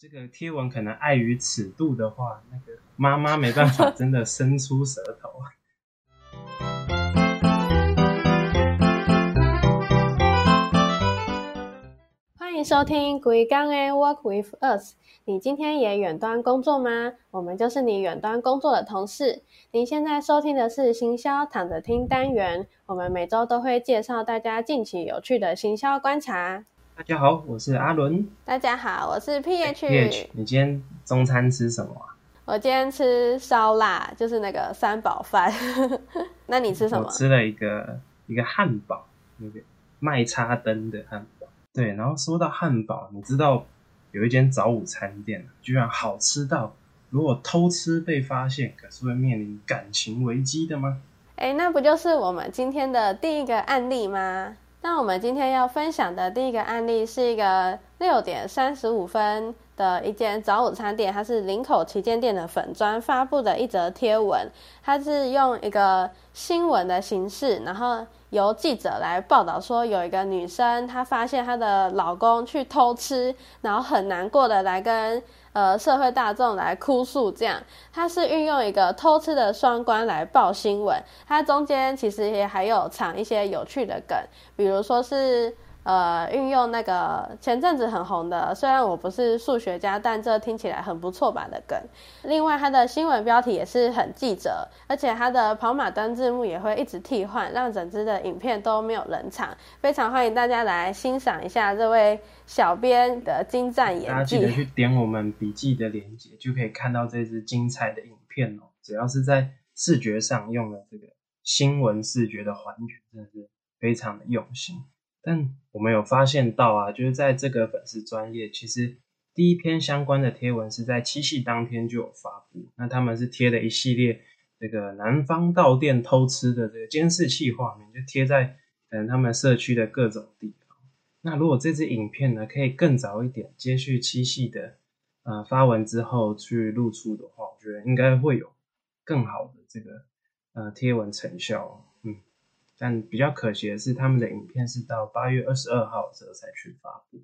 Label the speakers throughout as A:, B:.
A: 这个贴文可能碍于尺度的话，那个妈妈没办法 真的伸出舌头。
B: 欢迎收听《鬼刚诶 Work with Us》。你今天也远端工作吗？我们就是你远端工作的同事。您现在收听的是行销躺着听单元，我们每周都会介绍大家近期有趣的行销观察。
A: 大家好，我是阿伦。
B: 大家好，我是 PH。
A: PH，你今天中餐吃什么啊？
B: 我今天吃烧腊，就是那个三宝饭。那你吃什么？
A: 我吃了一个一个汉堡，那个麦叉灯的汉堡。对，然后说到汉堡，你知道有一间早午餐店，居然好吃到如果偷吃被发现，可是会面临感情危机的吗？
B: 哎，那不就是我们今天的第一个案例吗？那我们今天要分享的第一个案例是一个六点三十五分的一间早午餐店，它是林口旗舰店的粉砖发布的一则贴文，它是用一个新闻的形式，然后由记者来报道说，有一个女生她发现她的老公去偷吃，然后很难过的来跟。呃，社会大众来哭诉，这样，它是运用一个偷吃的双关来报新闻，它中间其实也还有藏一些有趣的梗，比如说是。呃，运用那个前阵子很红的，虽然我不是数学家，但这听起来很不错吧的梗。另外，它的新闻标题也是很记者，而且它的跑马灯字幕也会一直替换，让整支的影片都没有冷场。非常欢迎大家来欣赏一下这位小编的精湛演技。大
A: 家记得去点我们笔记的链接，就可以看到这支精彩的影片哦。只要是在视觉上用了这个新闻视觉的还原，真的是非常的用心。但我们有发现到啊，就是在这个粉丝专业，其实第一篇相关的贴文是在七夕当天就有发布。那他们是贴了一系列这个南方到店偷吃的这个监视器画面，就贴在可能他们社区的各种地方。那如果这支影片呢，可以更早一点接续七夕的呃发文之后去露出的话，我觉得应该会有更好的这个呃贴文成效。但比较可惜的是，他们的影片是到八月二十二号的时候才去发布。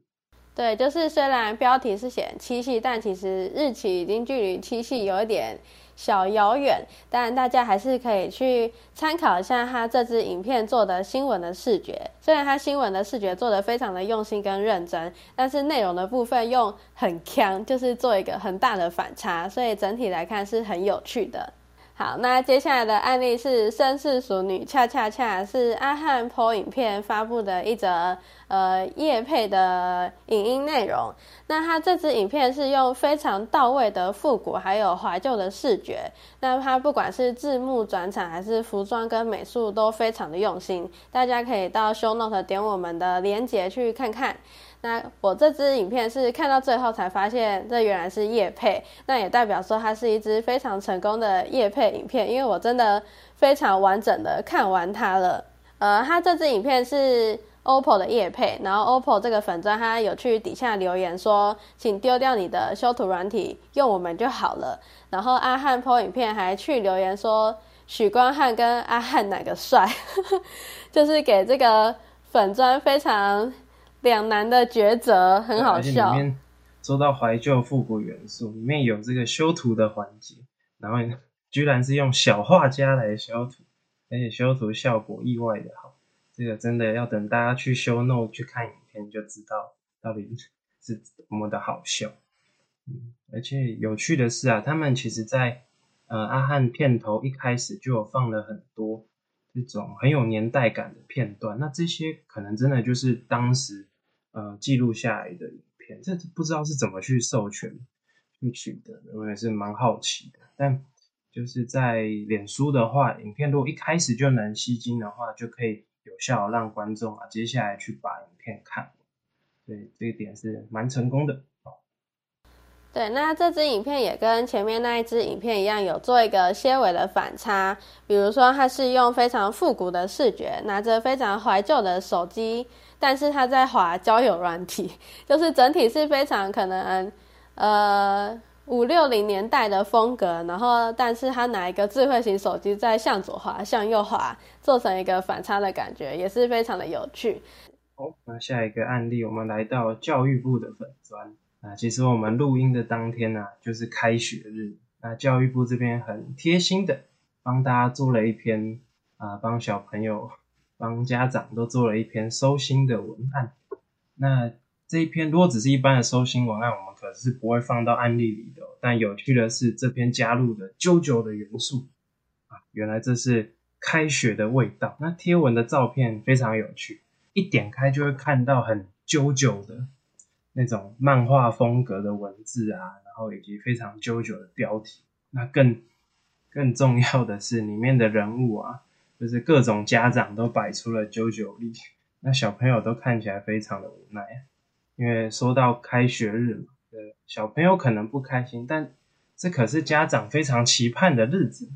B: 对，就是虽然标题是写七夕，但其实日期已经距离七夕有一点小遥远。但大家还是可以去参考一下他这支影片做的新闻的视觉。虽然他新闻的视觉做的非常的用心跟认真，但是内容的部分用很强，就是做一个很大的反差，所以整体来看是很有趣的。好，那接下来的案例是《绅士淑女恰恰恰》，是阿汉 po 影片发布的一则呃叶配的影音内容。那他这支影片是用非常到位的复古还有怀旧的视觉，那他不管是字幕转场还是服装跟美术都非常的用心，大家可以到 show note 点我们的链接去看看。那我这支影片是看到最后才发现，这原来是叶配，那也代表说它是一支非常成功的叶配影片，因为我真的非常完整的看完它了。呃，它这支影片是 OPPO 的叶配，然后 OPPO 这个粉钻它有去底下留言说，请丢掉你的修图软体，用我们就好了。然后阿汉 po 影片还去留言说，许光汉跟阿汉哪个帅，就是给这个粉钻非常。两难的抉择很好笑。
A: 里面说到怀旧复古元素，里面有这个修图的环节，然后 居然是用小画家来修图，而且修图效果意外的好。这个真的要等大家去修 note 去看影片就知道到底是多么的好笑。嗯，而且有趣的是啊，他们其实在呃阿汉片头一开始就有放了很多这种很有年代感的片段，那这些可能真的就是当时。呃，记录下来的影片，这不知道是怎么去授权去取得，我也是蛮好奇的。但就是在脸书的话，影片如果一开始就能吸睛的话，就可以有效让观众啊接下来去把影片看。对，这一点是蛮成功的。
B: 对，那这支影片也跟前面那一支影片一样，有做一个些微的反差。比如说，它是用非常复古的视觉，拿着非常怀旧的手机。但是他在滑交友软体，就是整体是非常可能，呃五六零年代的风格。然后，但是他拿一个智慧型手机在向左滑、向右滑，做成一个反差的感觉，也是非常的有趣。
A: 好，那下一个案例，我们来到教育部的粉砖。啊，其实我们录音的当天呢、就是开学日。那教育部这边很贴心的帮大家做了一篇啊，帮小朋友、帮家长都做了一篇收心的文案。那这一篇如果只是一般的收心文案，我们可是不会放到案例里的哦、但有趣的是，这篇加入的啾啾的元素啊，原来这是开学的味道。那贴文的照片非常有趣，一点开就会看到很啾啾的那种漫画风格的文字啊，然后以及非常啾啾的标题。那更更重要的是，里面的人物啊，就是各种家长都摆出了啾啾力，那小朋友都看起来非常的无奈，因为说到开学日嘛，呃，小朋友可能不开心，但这可是家长非常期盼的日子。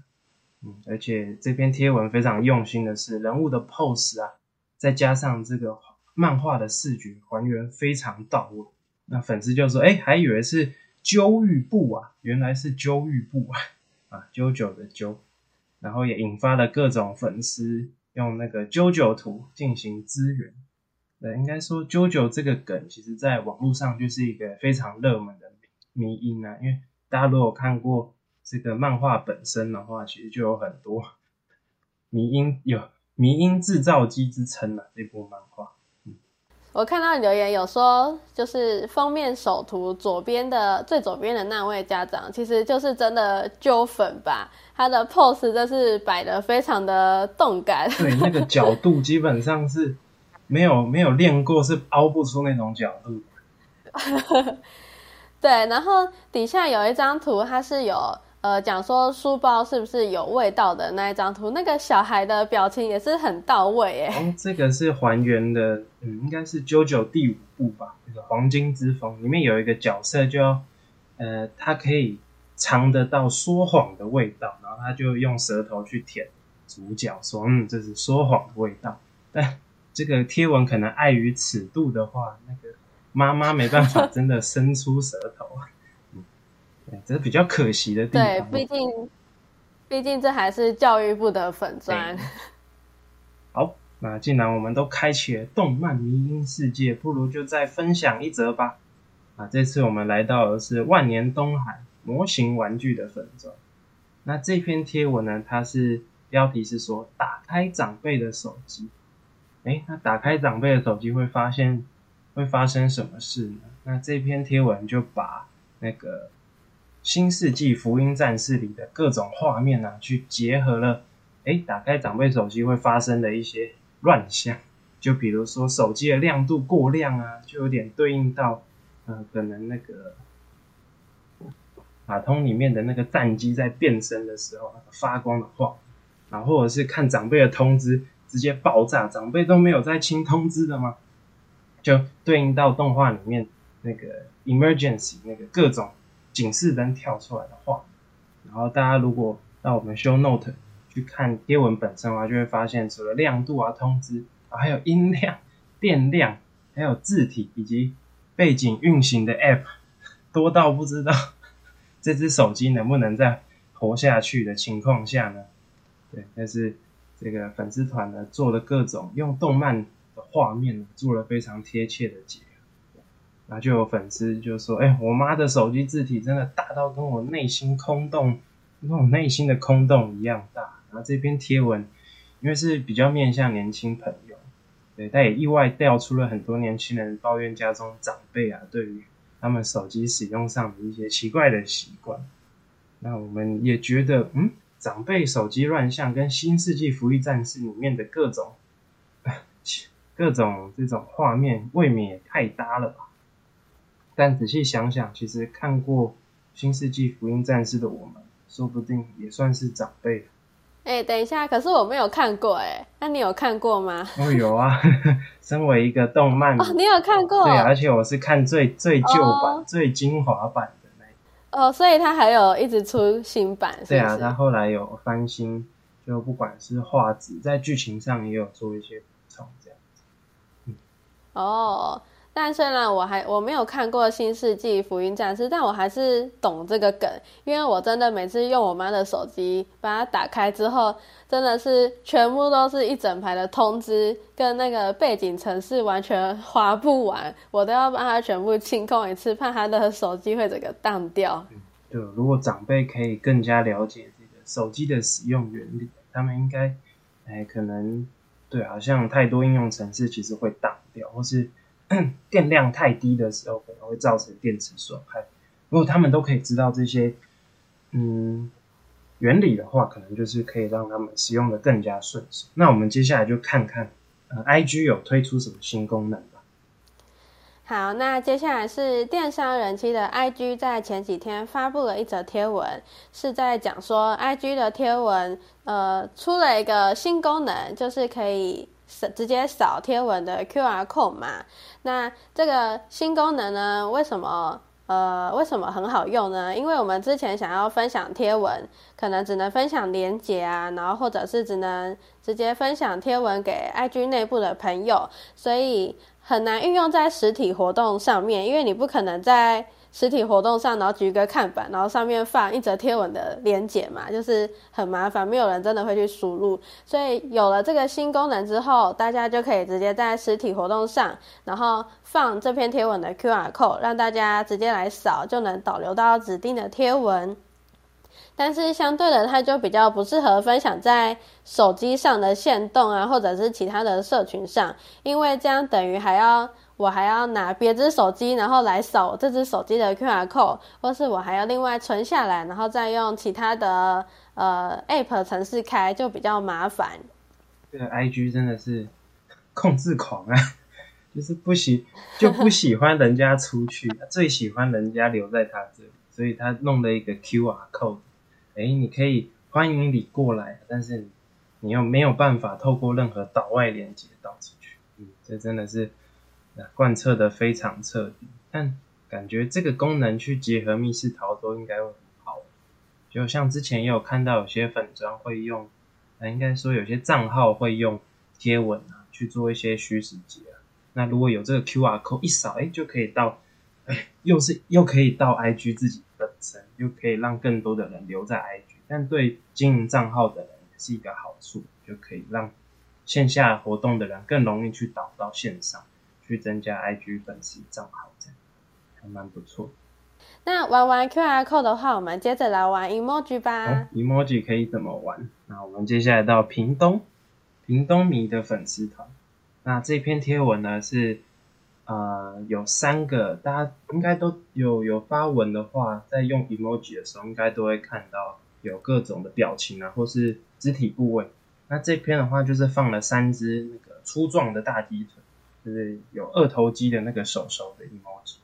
A: 嗯，而且这篇贴文非常用心的是，人物的 pose 啊，再加上这个漫画的视觉还原非常到位。那粉丝就说：“哎，还以为是揪玉布啊，原来是揪玉布啊，啊，啾啾的啾。”然后也引发了各种粉丝用那个啾啾图进行支援。对，应该说啾啾这个梗，其实在网络上就是一个非常热门的迷因啊。因为大家如果看过这个漫画本身的话，其实就有很多迷因，有迷因制造机之称啊。这部漫画，
B: 我看到留言有说，就是封面首图左边的最左边的那位家长，其实就是真的揪粉吧？他的 pose 真是摆的非常的动感。
A: 对，那个角度基本上是没有没有练过，是凹不出那种角度。
B: 对，然后底下有一张图，它是有呃讲说书包是不是有味道的那一张图，那个小孩的表情也是很到位诶。
A: 哦，这个是还原的，嗯，应该是《JoJo》第五部吧，这个《黄金之风》里面有一个角色就，呃，他可以尝得到说谎的味道，然后他就用舌头去舔主角，说，嗯，这是说谎的味道。但这个贴文可能碍于尺度的话，那个妈妈没办法真的伸出舌头，对，这是比较可惜的地方对，
B: 毕竟毕竟这还是教育部的粉砖。
A: 好，那既然我们都开启了动漫迷音世界，不如就再分享一则吧。啊，这次我们来到的是万年东海模型玩具的粉砖。那这篇贴文呢，它是标题是说打开长辈的手机。哎，那打开长辈的手机会发现会发生什么事呢？那这篇贴文就把那个《新世纪福音战士》里的各种画面啊，去结合了。哎，打开长辈手机会发生的一些乱象，就比如说手机的亮度过亮啊，就有点对应到，呃，可能那个卡通里面的那个战机在变身的时候发光的画，然后或者是看长辈的通知直接爆炸，长辈都没有在清通知的吗？就对应到动画里面那个 emergency 那个各种警示灯跳出来的话，然后大家如果到我们 show note。去看贴文本身的话，就会发现除了亮度啊、通知啊，还有音量、电量，还有字体以及背景运行的 App，多到不知道这只手机能不能在活下去的情况下呢？对，但是这个粉丝团呢做了各种用动漫的画面做了非常贴切的解，然后就有粉丝就说：“哎、我妈的手机字体真的大到跟我内心空洞。”跟我内心的空洞一样大，然后这篇贴文，因为是比较面向年轻朋友，对，但也意外调出了很多年轻人抱怨家中长辈啊，对于他们手机使用上的一些奇怪的习惯。那我们也觉得，嗯，长辈手机乱象跟《新世纪福音战士》里面的各种 各种这种画面，未免也太搭了吧？但仔细想想，其实看过《新世纪福音战士》的我们。说不定也算是长辈。
B: 哎、欸，等一下，可是我没有看过哎，那你有看过吗？
A: 哦，有啊，身为一个动漫，
B: 哦，你有看过？
A: 对，而且我是看最最旧版、哦、最精华版的那一
B: 哦，所以它还有一直出新版是是，
A: 对啊，它后来有翻新，就不管是画质，在剧情上也有做一些补充，这样子。
B: 嗯、哦，但虽然我还我没有看过《新世纪福音战士》，但我还是懂这个梗，因为我真的每次用我妈的手机把它打开之后，真的是全部都是一整排的通知，跟那个背景城市完全划不完，我都要把它全部清空一次，怕她的手机会整个当掉。
A: 对，如果长辈可以更加了解这个手机的使用原理，他们应该，哎，可能对，好像太多应用程式其实会挡掉，或是。电量太低的时候，可能会造成电池损害。如果他们都可以知道这些嗯原理的话，可能就是可以让他们使用的更加顺手。那我们接下来就看看呃，IG 有推出什么新功能吧。
B: 好，那接下来是电商人气的 IG，在前几天发布了一则贴文，是在讲说 IG 的贴文呃出了一个新功能，就是可以。直接扫贴文的 QR code 嘛？那这个新功能呢？为什么呃为什么很好用呢？因为我们之前想要分享贴文，可能只能分享连接啊，然后或者是只能直接分享贴文给 IG 内部的朋友，所以很难运用在实体活动上面，因为你不可能在。实体活动上，然后举一个看板，然后上面放一则贴文的链接嘛，就是很麻烦，没有人真的会去输入。所以有了这个新功能之后，大家就可以直接在实体活动上，然后放这篇贴文的 QR code，让大家直接来扫，就能导流到指定的贴文。但是相对的，它就比较不适合分享在手机上的线动啊，或者是其他的社群上，因为这样等于还要。我还要拿别只手机，然后来扫这只手机的 QR code，或是我还要另外存下来，然后再用其他的呃 App 程式开，就比较麻烦。
A: 这个 IG 真的是控制狂啊，就是不喜就不喜欢人家出去，最喜欢人家留在他这里，所以他弄了一个 QR code，哎，你可以欢迎你过来，但是你又没有办法透过任何岛外连接导出去，嗯，这真的是。贯彻的非常彻底，但感觉这个功能去结合密室逃脱应该会很好。就像之前也有看到有些粉砖会用，啊，应该说有些账号会用贴文啊去做一些虚实结啊。那如果有这个 QR code 一扫，哎，就可以到，哎，又是又可以到 IG 自己本身，又可以让更多的人留在 IG。但对经营账号的人也是一个好处，就可以让线下活动的人更容易去导到线上。去增加 IG 粉丝账号，这样还蛮不错。
B: 那玩完 QR code 的话，我们接着来玩 emoji 吧。
A: emoji 可以怎么玩？那我们接下来到屏东，屏东迷的粉丝团。那这篇贴文呢是呃有三个，大家应该都有有发文的话，在用 emoji 的时候，应该都会看到有各种的表情啊，或是肢体部位。那这篇的话就是放了三只那个粗壮的大鸡腿。就是有二头肌的那个手手的 emoji，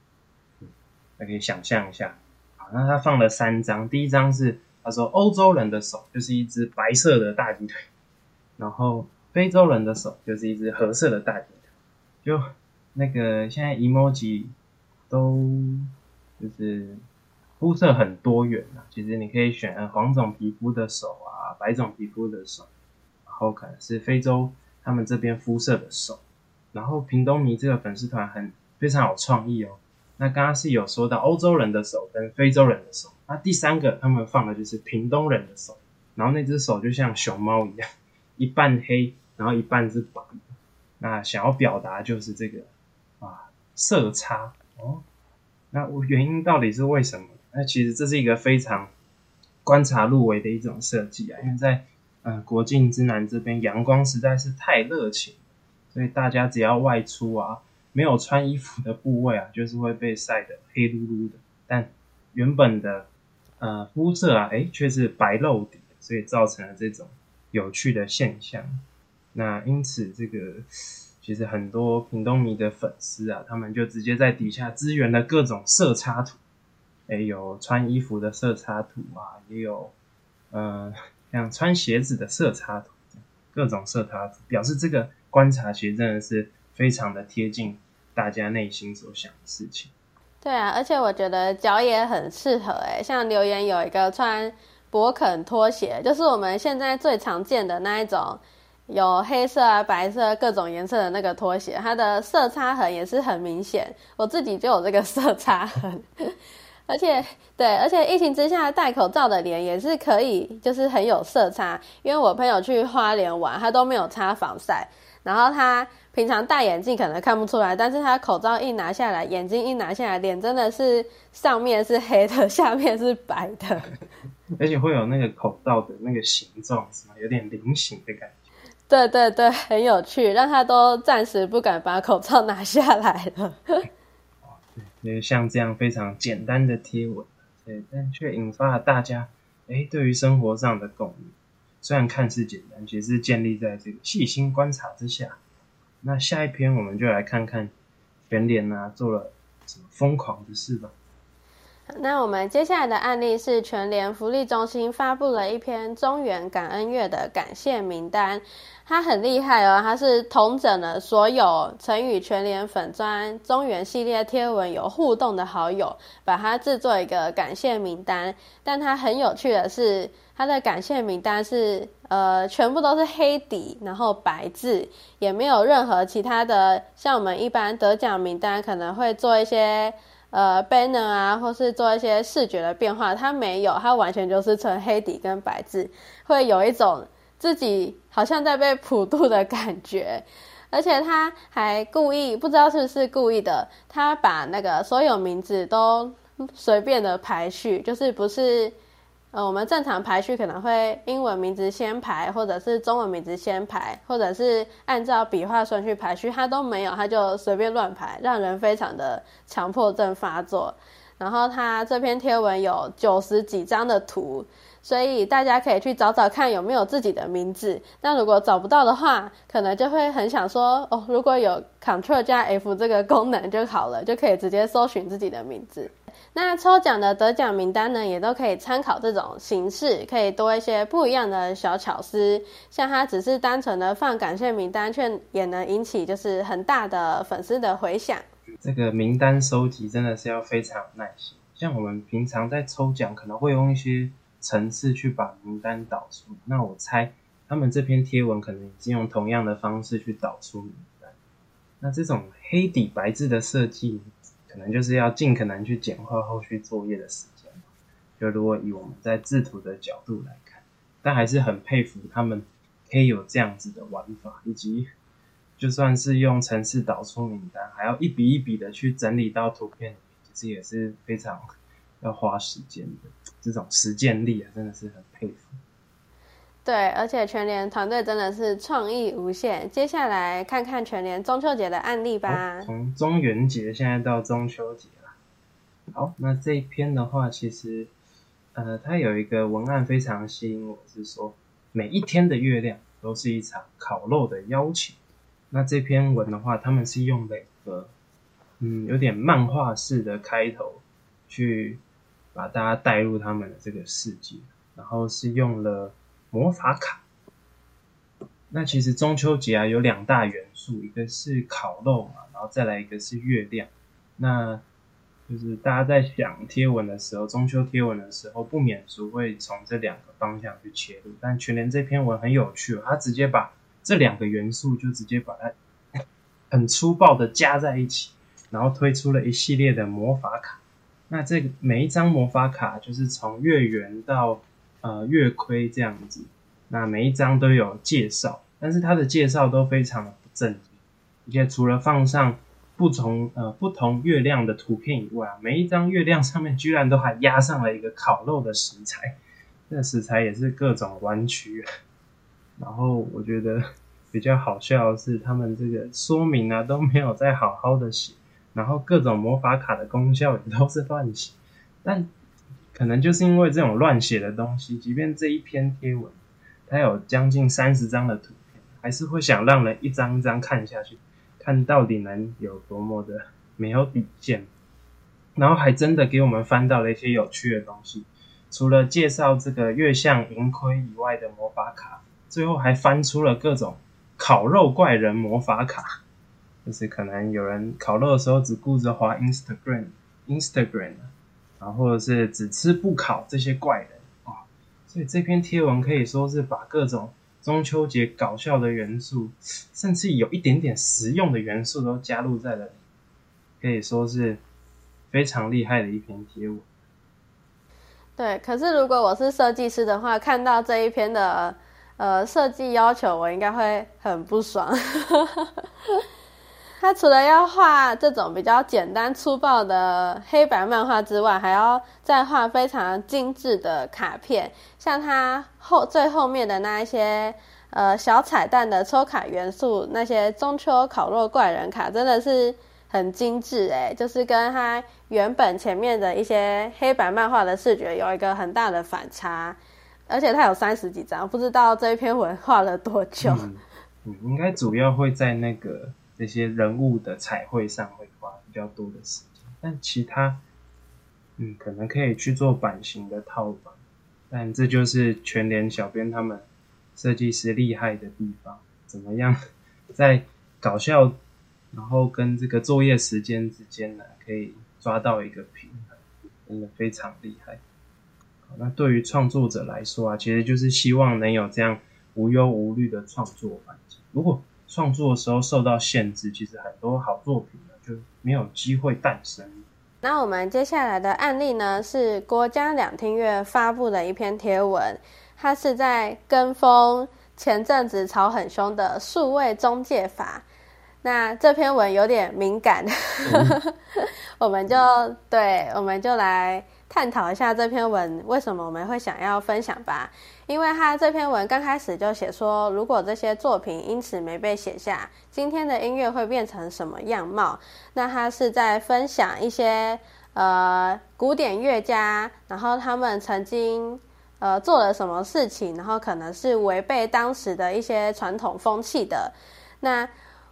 A: 大家可以想象一下。好，那他放了三张，第一张是他说欧洲人的手就是一只白色的大鸡腿，然后非洲人的手就是一只褐色的大鸡腿。就那个现在 emoji 都就是肤色很多元啊，其实你可以选黄种皮肤的手啊，白种皮肤的手，然后可能是非洲他们这边肤色的手。然后屏东迷这个粉丝团很非常有创意哦。那刚刚是有说到欧洲人的手跟非洲人的手，那第三个他们放的就是屏东人的手，然后那只手就像熊猫一样，一半黑，然后一半是白。那想要表达就是这个啊色差哦。那我原因到底是为什么？那其实这是一个非常观察入围的一种设计啊，因为在嗯国境之南这边阳光实在是太热情。所以大家只要外出啊，没有穿衣服的部位啊，就是会被晒得黑噜噜的。但原本的呃肤色啊，哎却是白露底，所以造成了这种有趣的现象。那因此这个其实很多屏东迷的粉丝啊，他们就直接在底下支援了各种色差图，哎有穿衣服的色差图啊，也有呃像穿鞋子的色差图，各种色差图表示这个。观察其实真的是非常的贴近大家内心所想的事情。
B: 对啊，而且我觉得脚也很适合哎，像留言有一个穿勃肯拖鞋，就是我们现在最常见的那一种有黑色啊、白色各种颜色的那个拖鞋，它的色差痕也是很明显。我自己就有这个色差痕，而且对，而且疫情之下戴口罩的脸也是可以，就是很有色差。因为我朋友去花莲玩，他都没有擦防晒，然后他平常戴眼镜可能看不出来，但是他口罩一拿下来，眼睛一拿下来，脸真的是上面是黑的，下面是白的，
A: 而且会有那个口罩的那个形状，是吗？有点菱形的感觉。
B: 对对对，很有趣，让他都暂时不敢把口罩拿下来了。
A: 对，像这样非常简单的贴文，对，但却引发了大家哎对于生活上的共鸣。虽然看似简单，其实建立在这个细心观察之下。那下一篇我们就来看看全联啊做了什么疯狂的事吧。
B: 那我们接下来的案例是全联福利中心发布了一篇中原感恩月的感谢名单，它很厉害哦，它是统整了所有曾与全联粉砖中原系列贴文有互动的好友，把它制作一个感谢名单。但它很有趣的是，它的感谢名单是呃全部都是黑底，然后白字，也没有任何其他的，像我们一般得奖名单可能会做一些。呃，banner 啊，或是做一些视觉的变化，它没有，它完全就是纯黑底跟白字，会有一种自己好像在被普渡的感觉，而且他还故意，不知道是不是故意的，他把那个所有名字都随便的排序，就是不是。呃，我们正常排序可能会英文名字先排，或者是中文名字先排，或者是按照笔画顺序排序，他都没有，他就随便乱排，让人非常的强迫症发作。然后他这篇贴文有九十几张的图，所以大家可以去找找看有没有自己的名字。那如果找不到的话，可能就会很想说，哦，如果有 Ctrl 加 F 这个功能就好了，就可以直接搜寻自己的名字。那抽奖的得奖名单呢，也都可以参考这种形式，可以多一些不一样的小巧思。像它只是单纯的放感谢名单，却也能引起就是很大的粉丝的回响。
A: 这个名单收集真的是要非常有耐心。像我们平常在抽奖，可能会用一些层次去把名单导出。那我猜他们这篇贴文可能已经用同样的方式去导出名单。那这种黑底白字的设计。可能就是要尽可能去简化后续作业的时间。就如果以我们在制图的角度来看，但还是很佩服他们可以有这样子的玩法，以及就算是用程式导出名单，还要一笔一笔的去整理到图片，其实也是非常要花时间的。这种实践力啊，真的是很佩服。
B: 对，而且全联团队真的是创意无限。接下来看看全联中秋节的案例吧。
A: 从中元节现在到中秋节了。好，那这一篇的话，其实呃，它有一个文案非常吸引我，是说每一天的月亮都是一场烤肉的邀请。那这篇文的话，他们是用了一个嗯有点漫画式的开头，去把大家带入他们的这个世界，然后是用了。魔法卡，那其实中秋节啊有两大元素，一个是烤肉嘛，然后再来一个是月亮。那就是大家在想贴文的时候，中秋贴文的时候，不免俗会从这两个方向去切入。但全联这篇文很有趣，他直接把这两个元素就直接把它 很粗暴的加在一起，然后推出了一系列的魔法卡。那这个每一张魔法卡就是从月圆到。呃，月亏这样子，那每一张都有介绍，但是它的介绍都非常的不正经，而且除了放上不同呃不同月亮的图片以外啊，每一张月亮上面居然都还压上了一个烤肉的食材，那食材也是各种弯曲。然后我觉得比较好笑的是，他们这个说明啊都没有再好好的写，然后各种魔法卡的功效也都是乱写，但。可能就是因为这种乱写的东西，即便这一篇贴文它有将近三十张的图片，还是会想让人一张一张看下去，看到底能有多么的没有底线。然后还真的给我们翻到了一些有趣的东西，除了介绍这个月相盈亏以外的魔法卡，最后还翻出了各种烤肉怪人魔法卡，就是可能有人烤肉的时候只顾着滑 Instagram，Instagram。然后或者是只吃不烤这些怪人啊，所以这篇贴文可以说是把各种中秋节搞笑的元素，甚至有一点点实用的元素都加入在了里，可以说是非常厉害的一篇贴文。
B: 对，可是如果我是设计师的话，看到这一篇的呃设计要求，我应该会很不爽。他除了要画这种比较简单粗暴的黑白漫画之外，还要再画非常精致的卡片，像他后最后面的那一些呃小彩蛋的抽卡元素，那些中秋烤肉怪人卡真的是很精致诶，就是跟他原本前面的一些黑白漫画的视觉有一个很大的反差，而且他有三十几张，不知道这一篇文画了多久。
A: 嗯，应该主要会在那个。这些人物的彩绘上会花比较多的时间，但其他，嗯，可能可以去做版型的套版，但这就是全联小编他们设计师厉害的地方，怎么样在搞笑，然后跟这个作业时间之间呢，可以抓到一个平衡，真的非常厉害。那对于创作者来说啊，其实就是希望能有这样无忧无虑的创作环境，如果。创作的时候受到限制，其实很多好作品呢就没有机会诞生。
B: 那我们接下来的案例呢，是国家两厅院发布的一篇贴文，它是在跟风前阵子炒很凶的数位中介法。那这篇文有点敏感，我们就对，我们就来探讨一下这篇文为什么我们会想要分享吧。因为他这篇文刚开始就写说，如果这些作品因此没被写下，今天的音乐会变成什么样貌？那他是在分享一些呃古典乐家，然后他们曾经呃做了什么事情，然后可能是违背当时的一些传统风气的。那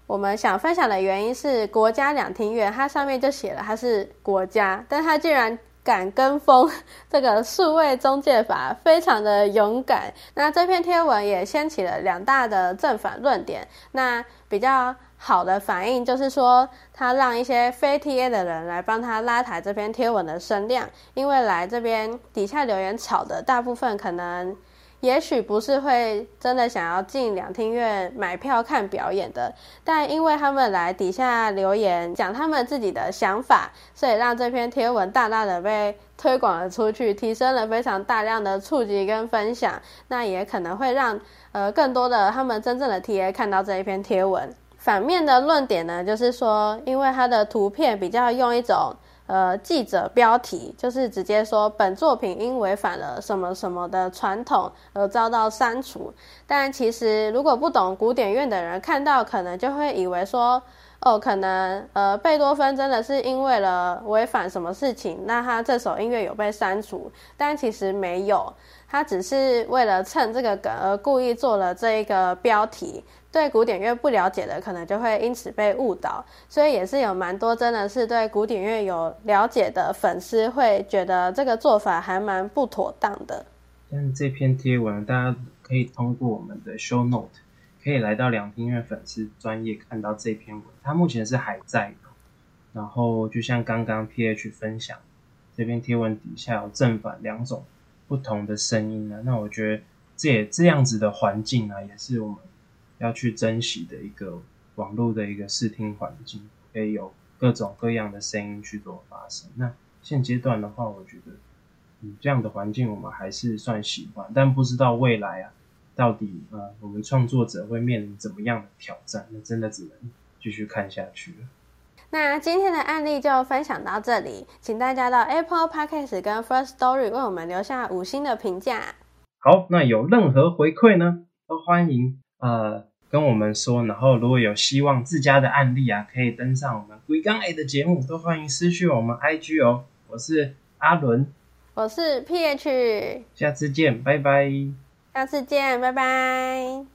B: 我们想分享的原因是，国家两厅院，它上面就写了它是国家，但它竟然。敢跟风这个数位中介法，非常的勇敢。那这篇贴文也掀起了两大的正反论点。那比较好的反应就是说，他让一些非 TA 的人来帮他拉抬这篇贴文的声量，因为来这边底下留言吵的大部分可能。也许不是会真的想要进两厅院买票看表演的，但因为他们来底下留言讲他们自己的想法，所以让这篇贴文大大的被推广了出去，提升了非常大量的触及跟分享。那也可能会让呃更多的他们真正的 TA 看到这一篇贴文。反面的论点呢，就是说，因为它的图片比较用一种。呃，记者标题就是直接说本作品因违反了什么什么的传统而遭到删除。但其实如果不懂古典乐的人看到，可能就会以为说，哦，可能呃贝多芬真的是因为了违反什么事情，那他这首音乐有被删除。但其实没有，他只是为了蹭这个梗而故意做了这一个标题。对古典乐不了解的，可能就会因此被误导，所以也是有蛮多真的是对古典乐有了解的粉丝会觉得这个做法还蛮不妥当的。
A: 但这篇贴文，大家可以通过我们的 show note，可以来到两厅院粉丝专业看到这篇文，它目前是还在的。然后就像刚刚 PH 分享这篇贴文底下有正反两种不同的声音呢，那我觉得这也这样子的环境呢，也是我们。要去珍惜的一个网络的一个视听环境，可以有各种各样的声音去做发声。那现阶段的话，我觉得，嗯，这样的环境我们还是算喜欢，但不知道未来啊，到底呃，我们创作者会面临怎么样的挑战？那真的只能继续看下去了。
B: 那今天的案例就分享到这里，请大家到 Apple Podcast 跟 First Story 为我们留下五星的评价。
A: 好，那有任何回馈呢，都欢迎。呃，跟我们说，然后如果有希望自家的案例啊，可以登上我们龟缸 A 的节目，都欢迎私讯我们 IG 哦。我是阿伦，
B: 我是 PH，
A: 下次见，拜拜。
B: 下次见，拜拜。